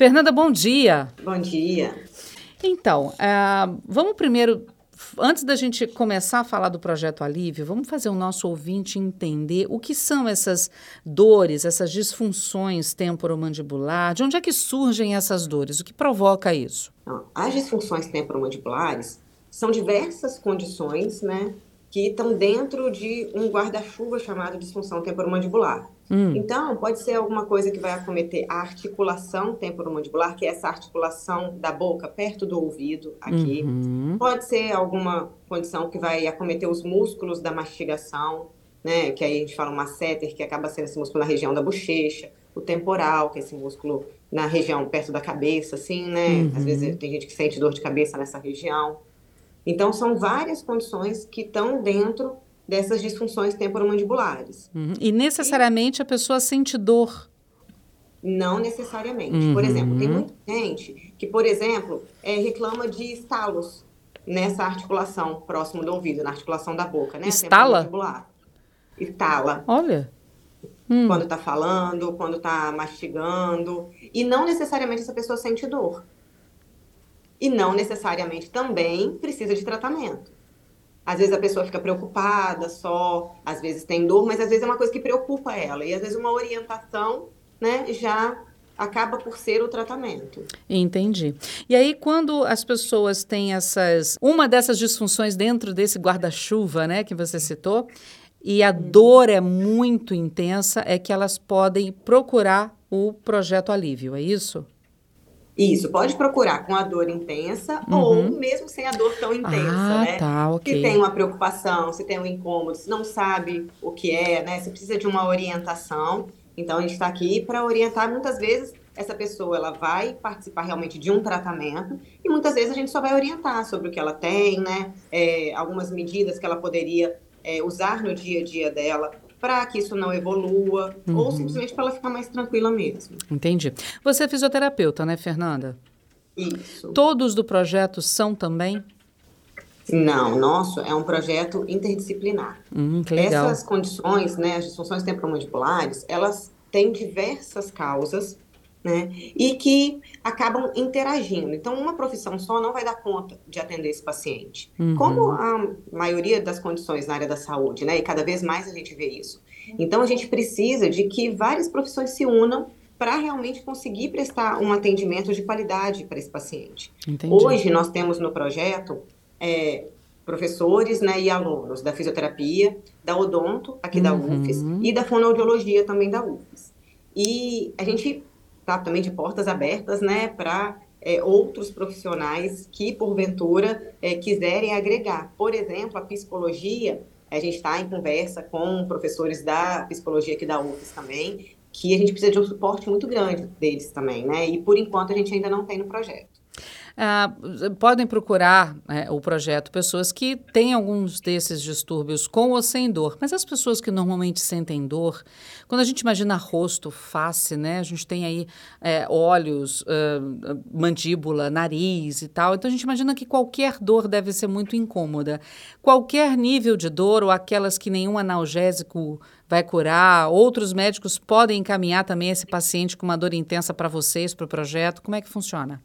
Fernanda, bom dia. Bom dia. Então, uh, vamos primeiro antes da gente começar a falar do projeto Alívio, vamos fazer o nosso ouvinte entender o que são essas dores, essas disfunções temporomandibular, de onde é que surgem essas dores, o que provoca isso? As disfunções temporomandibulares são diversas condições, né, que estão dentro de um guarda-chuva chamado disfunção temporomandibular. Hum. Então, pode ser alguma coisa que vai acometer a articulação temporomandibular, que é essa articulação da boca perto do ouvido, aqui. Uhum. Pode ser alguma condição que vai acometer os músculos da mastigação, né? Que aí a gente fala um masseter, que acaba sendo esse músculo na região da bochecha. O temporal, que é esse músculo na região perto da cabeça, assim, né? Uhum. Às vezes tem gente que sente dor de cabeça nessa região. Então, são várias condições que estão dentro dessas disfunções temporomandibulares. Uhum. E necessariamente e, a pessoa sente dor? Não necessariamente. Uhum. Por exemplo, tem muita gente que, por exemplo, é, reclama de estalos nessa articulação próximo do ouvido, na articulação da boca, né? Estala? Estala. Olha. Hum. Quando está falando, quando está mastigando. E não necessariamente essa pessoa sente dor. E não necessariamente também precisa de tratamento. Às vezes a pessoa fica preocupada só, às vezes tem dor, mas às vezes é uma coisa que preocupa ela. E às vezes uma orientação, né, já acaba por ser o tratamento. Entendi. E aí, quando as pessoas têm essas. Uma dessas disfunções dentro desse guarda-chuva, né, que você citou, e a dor é muito intensa, é que elas podem procurar o projeto alívio, é isso? Isso, pode procurar com a dor intensa uhum. ou mesmo sem a dor tão intensa, ah, né? Tá, okay. Se tem uma preocupação, se tem um incômodo, se não sabe o que é, né? Se precisa de uma orientação. Então a gente está aqui para orientar. Muitas vezes essa pessoa ela vai participar realmente de um tratamento e muitas vezes a gente só vai orientar sobre o que ela tem, né? É, algumas medidas que ela poderia é, usar no dia a dia dela para que isso não evolua, uhum. ou simplesmente para ela ficar mais tranquila mesmo. Entendi. Você é fisioterapeuta, né, Fernanda? Isso. Todos do projeto são também? Não, nosso é um projeto interdisciplinar. Hum, que legal. Essas condições, né, as disfunções temporomandibulares, elas têm diversas causas né? E que acabam interagindo. Então, uma profissão só não vai dar conta de atender esse paciente. Uhum. Como a maioria das condições na área da saúde, né? E cada vez mais a gente vê isso. Então, a gente precisa de que várias profissões se unam para realmente conseguir prestar um atendimento de qualidade para esse paciente. Entendi. Hoje, nós temos no projeto é, professores né, e alunos da fisioterapia, da odonto, aqui uhum. da UFES, e da fonoaudiologia também da UFES. E a gente tá, também de portas abertas, né, para é, outros profissionais que, porventura, é, quiserem agregar. Por exemplo, a psicologia, a gente está em conversa com professores da psicologia aqui da UFES também, que a gente precisa de um suporte muito grande deles também, né? E por enquanto a gente ainda não tem no projeto. Ah, podem procurar é, o projeto pessoas que têm alguns desses distúrbios com ou sem dor, mas as pessoas que normalmente sentem dor, quando a gente imagina rosto, face, né, a gente tem aí é, olhos, uh, mandíbula, nariz e tal, então a gente imagina que qualquer dor deve ser muito incômoda. Qualquer nível de dor ou aquelas que nenhum analgésico vai curar, outros médicos podem encaminhar também esse paciente com uma dor intensa para vocês, para o projeto, como é que funciona?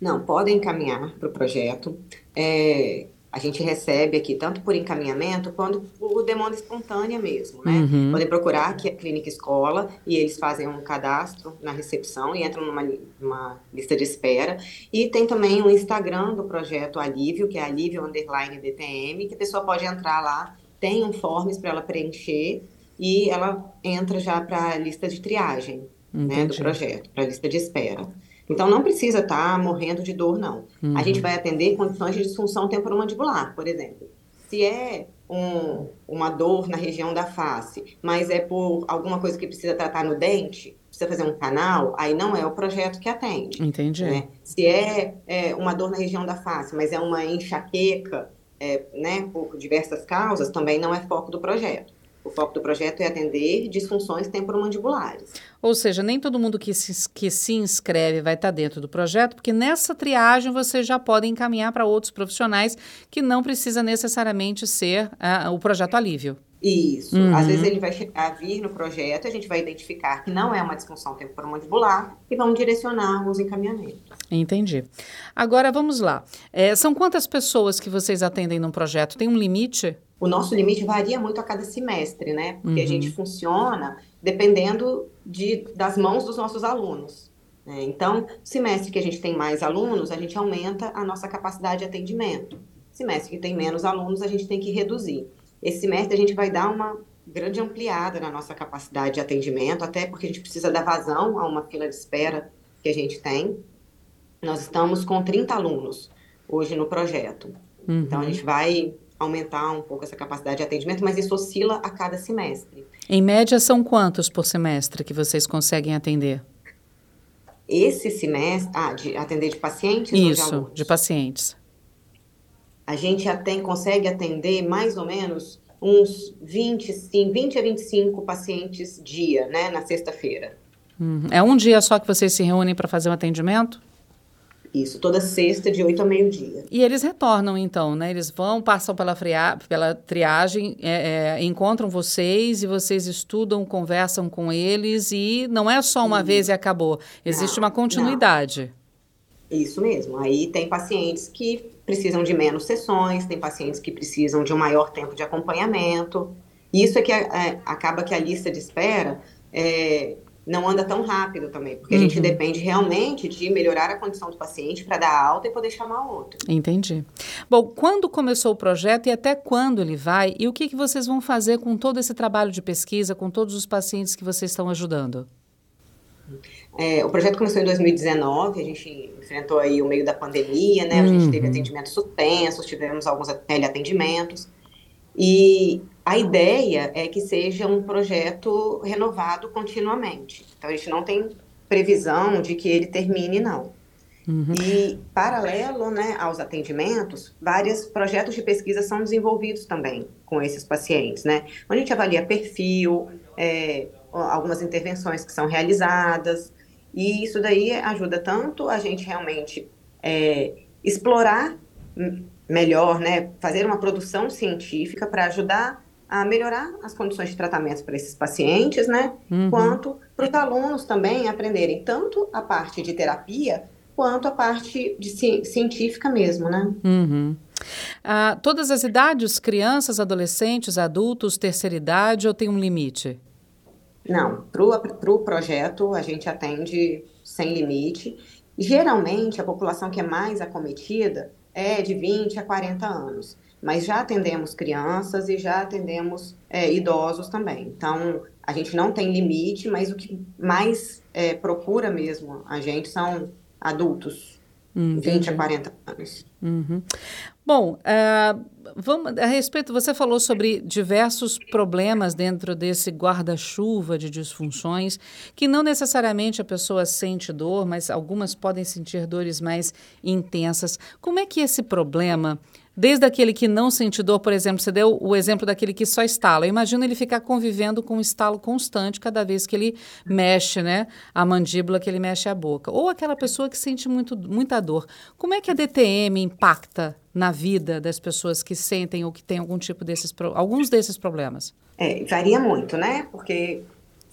Não, podem encaminhar para o projeto. É, a gente recebe aqui tanto por encaminhamento quanto por demanda espontânea mesmo, né? Uhum. Podem procurar aqui a Clínica Escola e eles fazem um cadastro na recepção e entram numa, numa lista de espera. E tem também o Instagram do projeto Alívio, que é Alívio Underline DTM, que a pessoa pode entrar lá, tem um forms para ela preencher e ela entra já para a lista de triagem né, do projeto, para a lista de espera. Então, não precisa estar tá morrendo de dor, não. Uhum. A gente vai atender condições de disfunção temporomandibular, por exemplo. Se é um, uma dor na região da face, mas é por alguma coisa que precisa tratar no dente, precisa fazer um canal, aí não é o projeto que atende. Entendi. Né? Se é, é, uma dor na região da face, mas é uma enxaqueca, é, né, por diversas causas, também não é foco do projeto. O foco do projeto é atender disfunções temporomandibulares. Ou seja, nem todo mundo que se, que se inscreve vai estar dentro do projeto, porque nessa triagem você já pode encaminhar para outros profissionais que não precisa necessariamente ser uh, o projeto alívio. Isso. Uhum. Às vezes ele vai chegar a vir no projeto, a gente vai identificar que não é uma disfunção temporomandibular e vamos direcionar os encaminhamentos. Entendi. Agora vamos lá. É, são quantas pessoas que vocês atendem num projeto? Tem um limite? O nosso limite varia muito a cada semestre, né? Porque uhum. a gente funciona dependendo de, das mãos dos nossos alunos. Né? Então, semestre que a gente tem mais alunos, a gente aumenta a nossa capacidade de atendimento. Semestre que tem menos alunos, a gente tem que reduzir. Esse semestre a gente vai dar uma grande ampliada na nossa capacidade de atendimento, até porque a gente precisa dar vazão a uma fila de espera que a gente tem. Nós estamos com 30 alunos hoje no projeto. Uhum. Então, a gente vai aumentar um pouco essa capacidade de atendimento, mas isso oscila a cada semestre. Em média, são quantos por semestre que vocês conseguem atender? Esse semestre, ah, de atender de pacientes Isso, de, de pacientes a gente até consegue atender mais ou menos uns 20, sim, 20 a 25 pacientes dia, né, na sexta-feira. Uhum. É um dia só que vocês se reúnem para fazer um atendimento? Isso, toda sexta, de 8 a meio-dia. E eles retornam, então, né? Eles vão, passam pela, fria, pela triagem, é, é, encontram vocês e vocês estudam, conversam com eles e não é só uma vez e acabou. Existe não, uma continuidade. Não. Isso mesmo. Aí tem pacientes que precisam de menos sessões, tem pacientes que precisam de um maior tempo de acompanhamento. Isso é que é, é, acaba que a lista de espera é, não anda tão rápido também, porque uhum. a gente uhum. depende realmente de melhorar a condição do paciente para dar alta e poder chamar outro. Entendi. Bom, quando começou o projeto e até quando ele vai, e o que, que vocês vão fazer com todo esse trabalho de pesquisa, com todos os pacientes que vocês estão ajudando? É, o projeto começou em 2019, a gente enfrentou aí o meio da pandemia, né? A gente uhum. teve atendimentos suspensos, tivemos alguns teleatendimentos. E a ideia é que seja um projeto renovado continuamente. Então, a gente não tem previsão de que ele termine, não. Uhum. E, paralelo né, aos atendimentos, vários projetos de pesquisa são desenvolvidos também com esses pacientes, né? A gente avalia perfil, é, algumas intervenções que são realizadas, e isso daí ajuda tanto a gente realmente é, explorar melhor, né, fazer uma produção científica para ajudar a melhorar as condições de tratamento para esses pacientes, né, uhum. quanto para os alunos também aprenderem tanto a parte de terapia quanto a parte de ci científica mesmo, né. Uhum. Ah, todas as idades, crianças, adolescentes, adultos, terceira idade ou tem um limite? Não, para o pro projeto a gente atende sem limite. Geralmente a população que é mais acometida é de 20 a 40 anos, mas já atendemos crianças e já atendemos é, idosos também. Então a gente não tem limite, mas o que mais é, procura mesmo a gente são adultos, Hum, 20 a 40 anos. Uhum. Bom, uh, vamos, a respeito, você falou sobre diversos problemas dentro desse guarda-chuva de disfunções, que não necessariamente a pessoa sente dor, mas algumas podem sentir dores mais intensas. Como é que esse problema Desde aquele que não sente dor, por exemplo, você deu o exemplo daquele que só estala. Imagina ele ficar convivendo com um estalo constante cada vez que ele mexe, né? A mandíbula, que ele mexe a boca. Ou aquela pessoa que sente muito, muita dor. Como é que a DTM impacta na vida das pessoas que sentem ou que têm algum tipo desses, alguns desses problemas? É, varia muito, né? Porque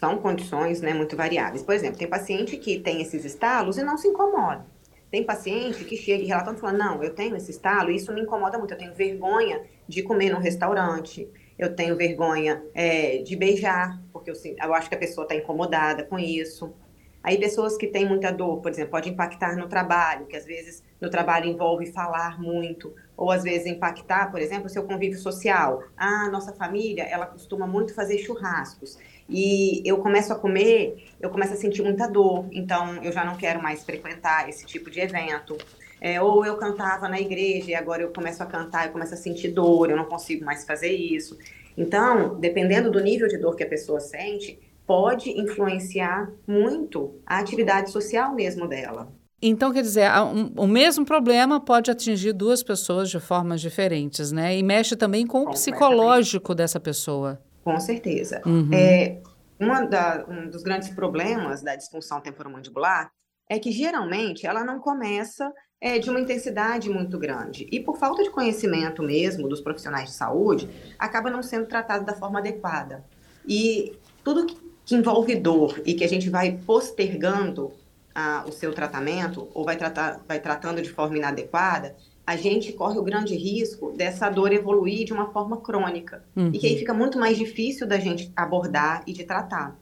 são condições né, muito variáveis. Por exemplo, tem paciente que tem esses estalos e não se incomoda. Tem paciente que chega e relatando e fala, não, eu tenho esse estalo isso me incomoda muito, eu tenho vergonha de comer no restaurante, eu tenho vergonha é, de beijar, porque eu, eu acho que a pessoa está incomodada com isso. Aí pessoas que têm muita dor, por exemplo, pode impactar no trabalho, que às vezes no trabalho envolve falar muito, ou às vezes impactar, por exemplo, o seu convívio social. Ah, nossa família, ela costuma muito fazer churrascos e eu começo a comer, eu começo a sentir muita dor, então eu já não quero mais frequentar esse tipo de evento. É, ou eu cantava na igreja e agora eu começo a cantar, eu começo a sentir dor, eu não consigo mais fazer isso. Então, dependendo do nível de dor que a pessoa sente, pode influenciar muito a atividade social mesmo dela. Então, quer dizer, o mesmo problema pode atingir duas pessoas de formas diferentes, né? E mexe também com o psicológico dessa pessoa. Com certeza. Uhum. É, uma da, um dos grandes problemas da disfunção temporomandibular é que geralmente ela não começa é de uma intensidade muito grande. E por falta de conhecimento mesmo dos profissionais de saúde, acaba não sendo tratado da forma adequada. E tudo que envolve dor e que a gente vai postergando ah, o seu tratamento ou vai, tratar, vai tratando de forma inadequada, a gente corre o grande risco dessa dor evoluir de uma forma crônica. Uhum. E que aí fica muito mais difícil da gente abordar e de tratar.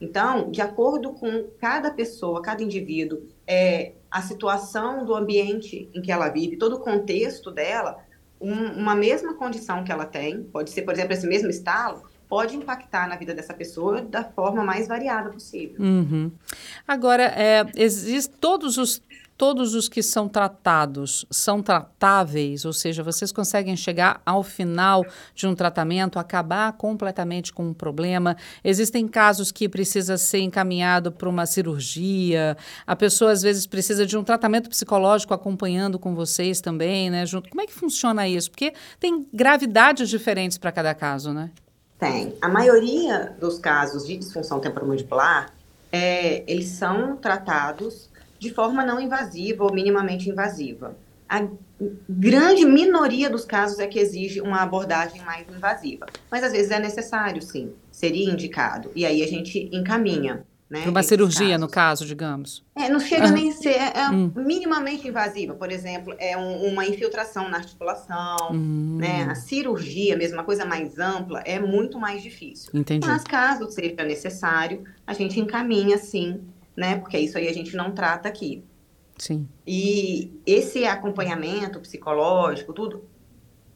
Então, de acordo com cada pessoa, cada indivíduo, é, a situação do ambiente em que ela vive, todo o contexto dela, um, uma mesma condição que ela tem, pode ser, por exemplo, esse mesmo estalo, pode impactar na vida dessa pessoa da forma mais variada possível. Uhum. Agora, é, existe todos os todos os que são tratados são tratáveis, ou seja, vocês conseguem chegar ao final de um tratamento, acabar completamente com um problema. Existem casos que precisa ser encaminhado para uma cirurgia, a pessoa às vezes precisa de um tratamento psicológico acompanhando com vocês também, né? Junto. Como é que funciona isso? Porque tem gravidades diferentes para cada caso, né? Tem. A maioria dos casos de disfunção temporomandibular, é, eles são tratados de forma não invasiva ou minimamente invasiva. A grande minoria dos casos é que exige uma abordagem mais invasiva, mas às vezes é necessário, sim, seria indicado, e aí a gente encaminha. Né, uma cirurgia, casos. no caso, digamos. É, não chega uhum. nem a ser é, é hum. minimamente invasiva. Por exemplo, é um, uma infiltração na articulação, hum. né? A cirurgia, mesmo uma coisa mais ampla, é muito mais difícil. Entendi. Mas caso seja necessário, a gente encaminha, sim, né? Porque isso aí a gente não trata aqui. Sim. E esse acompanhamento psicológico, tudo,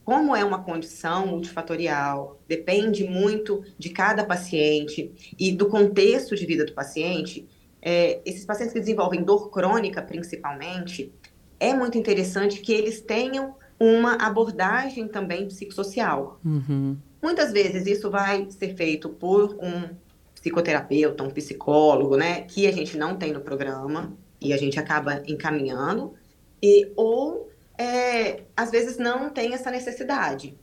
como é uma condição multifatorial, depende muito de cada paciente e do contexto de vida do paciente. É, esses pacientes que desenvolvem dor crônica, principalmente, é muito interessante que eles tenham uma abordagem também psicossocial. Uhum. Muitas vezes isso vai ser feito por um psicoterapeuta, um psicólogo, né, que a gente não tem no programa e a gente acaba encaminhando, e ou é, às vezes não tem essa necessidade.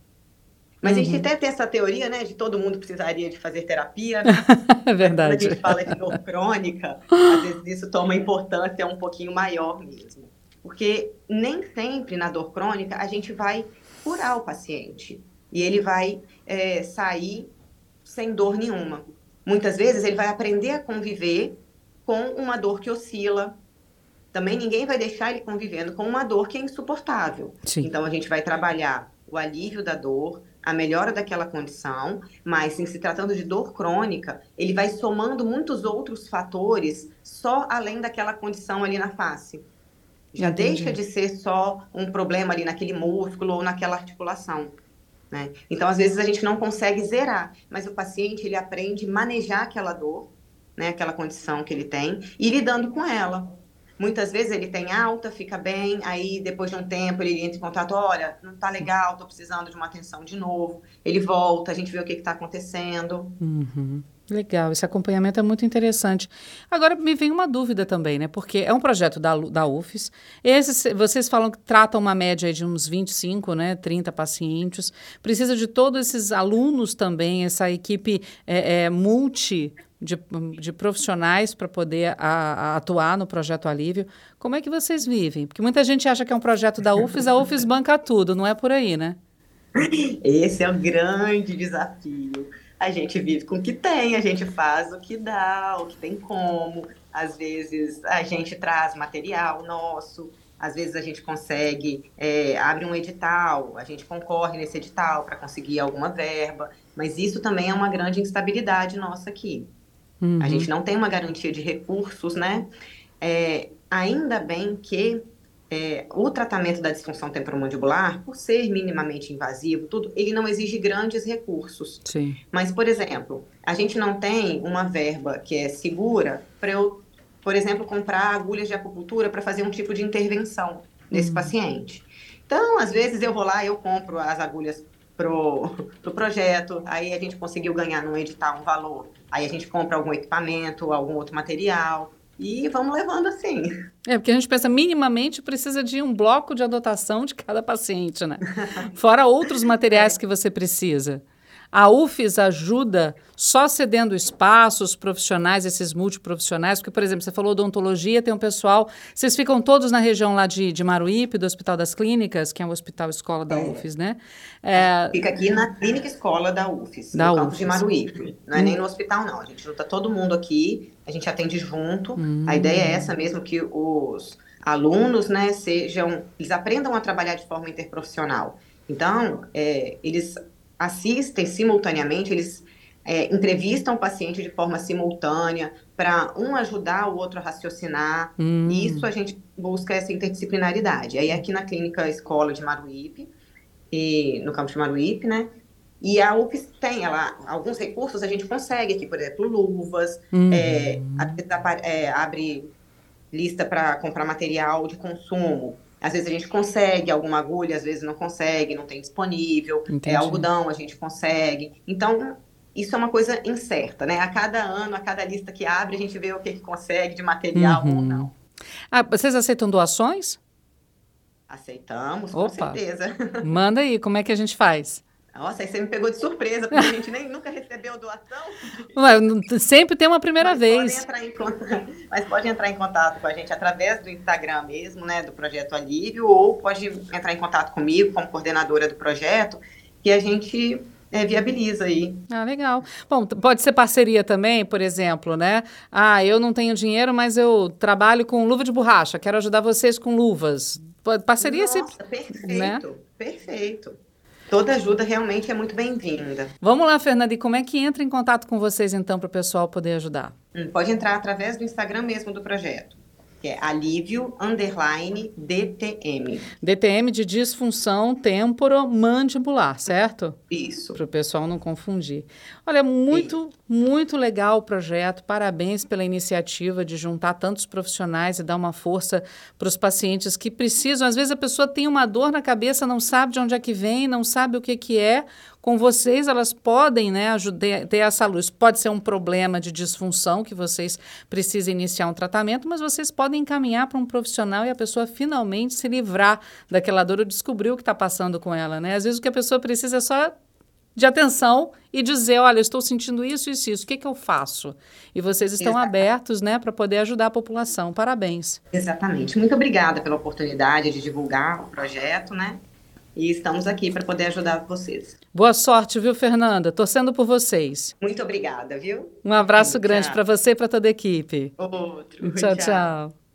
Mas uhum. a gente uhum. até tem essa teoria, né, de todo mundo precisaria de fazer terapia. Né? é verdade. Quando a gente fala de dor crônica, às vezes isso toma importância um pouquinho maior mesmo. Porque nem sempre na dor crônica a gente vai curar o paciente. E ele vai é, sair sem dor nenhuma. Muitas vezes ele vai aprender a conviver com uma dor que oscila. Também ninguém vai deixar ele convivendo com uma dor que é insuportável. Sim. Então a gente vai trabalhar o alívio da dor, a melhora daquela condição, mas em se tratando de dor crônica, ele vai somando muitos outros fatores só além daquela condição ali na face. Já Entendi. deixa de ser só um problema ali naquele músculo ou naquela articulação. Né? Então, às vezes, a gente não consegue zerar, mas o paciente ele aprende a manejar aquela dor, né, aquela condição que ele tem, e lidando com ela. Muitas vezes ele tem alta, fica bem, aí depois de um tempo ele entra em contato, olha, não tá legal, tô precisando de uma atenção de novo. Ele volta, a gente vê o que está acontecendo. Uhum. Legal, esse acompanhamento é muito interessante. Agora me vem uma dúvida também, né? Porque é um projeto da, da UFES. Esses, vocês falam que tratam uma média de uns 25, né? 30 pacientes. Precisa de todos esses alunos também, essa equipe é, é, multi de, de profissionais para poder a, a atuar no projeto Alívio. Como é que vocês vivem? Porque muita gente acha que é um projeto da UFES, a UFES banca tudo, não é por aí, né? Esse é o grande desafio a gente vive com o que tem, a gente faz o que dá, o que tem como. Às vezes a gente traz material nosso, às vezes a gente consegue, é, abre um edital, a gente concorre nesse edital para conseguir alguma verba, mas isso também é uma grande instabilidade nossa aqui. Uhum. A gente não tem uma garantia de recursos, né? É, ainda bem que é, o tratamento da disfunção temporomandibular, por ser minimamente invasivo, tudo, ele não exige grandes recursos. Sim. Mas, por exemplo, a gente não tem uma verba que é segura para eu, por exemplo, comprar agulhas de acupuntura para fazer um tipo de intervenção nesse uhum. paciente. Então, às vezes eu vou lá e eu compro as agulhas pro, pro projeto, aí a gente conseguiu ganhar no edital um valor, aí a gente compra algum equipamento, algum outro material, e vamos levando assim. É, porque a gente pensa, minimamente precisa de um bloco de adotação de cada paciente, né? Fora outros materiais que você precisa. A UFES ajuda só cedendo espaços profissionais, esses multiprofissionais? Porque, por exemplo, você falou odontologia, tem um pessoal. Vocês ficam todos na região lá de, de Maruípe, do Hospital das Clínicas, que é o hospital escola da é. UFES, né? É... Fica aqui na clínica escola da UFES, da no campus de Maruípe. Não é hum. nem no hospital, não. A gente junta todo mundo aqui, a gente atende junto. Hum. A ideia é essa mesmo, que os alunos, né, sejam, eles aprendam a trabalhar de forma interprofissional. Então, é, eles assistem simultaneamente, eles é, entrevistam o paciente de forma simultânea para um ajudar o outro a raciocinar. Hum. Isso a gente busca essa interdisciplinaridade. Aí aqui na clínica escola de Maruípe, e, no campus de Maruípe, né? E a UFS tem ela, alguns recursos a gente consegue aqui, por exemplo, luvas, hum. é, é, abre lista para comprar material de consumo. Às vezes a gente consegue alguma agulha, às vezes não consegue, não tem disponível. É, algodão a gente consegue. Então, isso é uma coisa incerta, né? A cada ano, a cada lista que abre, a gente vê o que, que consegue de material uhum. ou não. Ah, vocês aceitam doações? Aceitamos, Opa. com certeza. Manda aí, como é que a gente faz? Nossa, aí você me pegou de surpresa, porque a gente nem nunca recebeu doação. Ué, sempre tem uma primeira mas vez. Pode em, mas pode entrar em contato com a gente através do Instagram mesmo, né, do Projeto Alívio, ou pode entrar em contato comigo como coordenadora do projeto, que a gente é, viabiliza aí. Ah, legal. Bom, pode ser parceria também, por exemplo, né? Ah, eu não tenho dinheiro, mas eu trabalho com luva de borracha, quero ajudar vocês com luvas. Parceria Nossa, sempre. Perfeito, né? perfeito toda ajuda realmente é muito bem-vinda. Vamos lá, Fernanda, e como é que entra em contato com vocês então para o pessoal poder ajudar? Hum, pode entrar através do Instagram mesmo do projeto que é alívio underline DTM. DTM de disfunção temporomandibular, certo? Isso. Para o pessoal não confundir. Olha, muito, Isso. muito legal o projeto. Parabéns pela iniciativa de juntar tantos profissionais e dar uma força para os pacientes que precisam. Às vezes a pessoa tem uma dor na cabeça, não sabe de onde é que vem, não sabe o que, que é com vocês, elas podem né, ajudar, ter essa luz. Pode ser um problema de disfunção que vocês precisam iniciar um tratamento, mas vocês podem encaminhar para um profissional e a pessoa finalmente se livrar daquela dor ou descobrir o que está passando com ela. Né? Às vezes o que a pessoa precisa é só de atenção e dizer, olha, estou sentindo isso, isso, isso, o que, que eu faço? E vocês estão Exatamente. abertos, né, para poder ajudar a população. Parabéns. Exatamente. Muito obrigada pela oportunidade de divulgar o projeto, né? E estamos aqui para poder ajudar vocês. Boa sorte, viu, Fernanda? Torcendo por vocês. Muito obrigada, viu? Um abraço grande para você e para toda a equipe. Outro. tchau. tchau. tchau.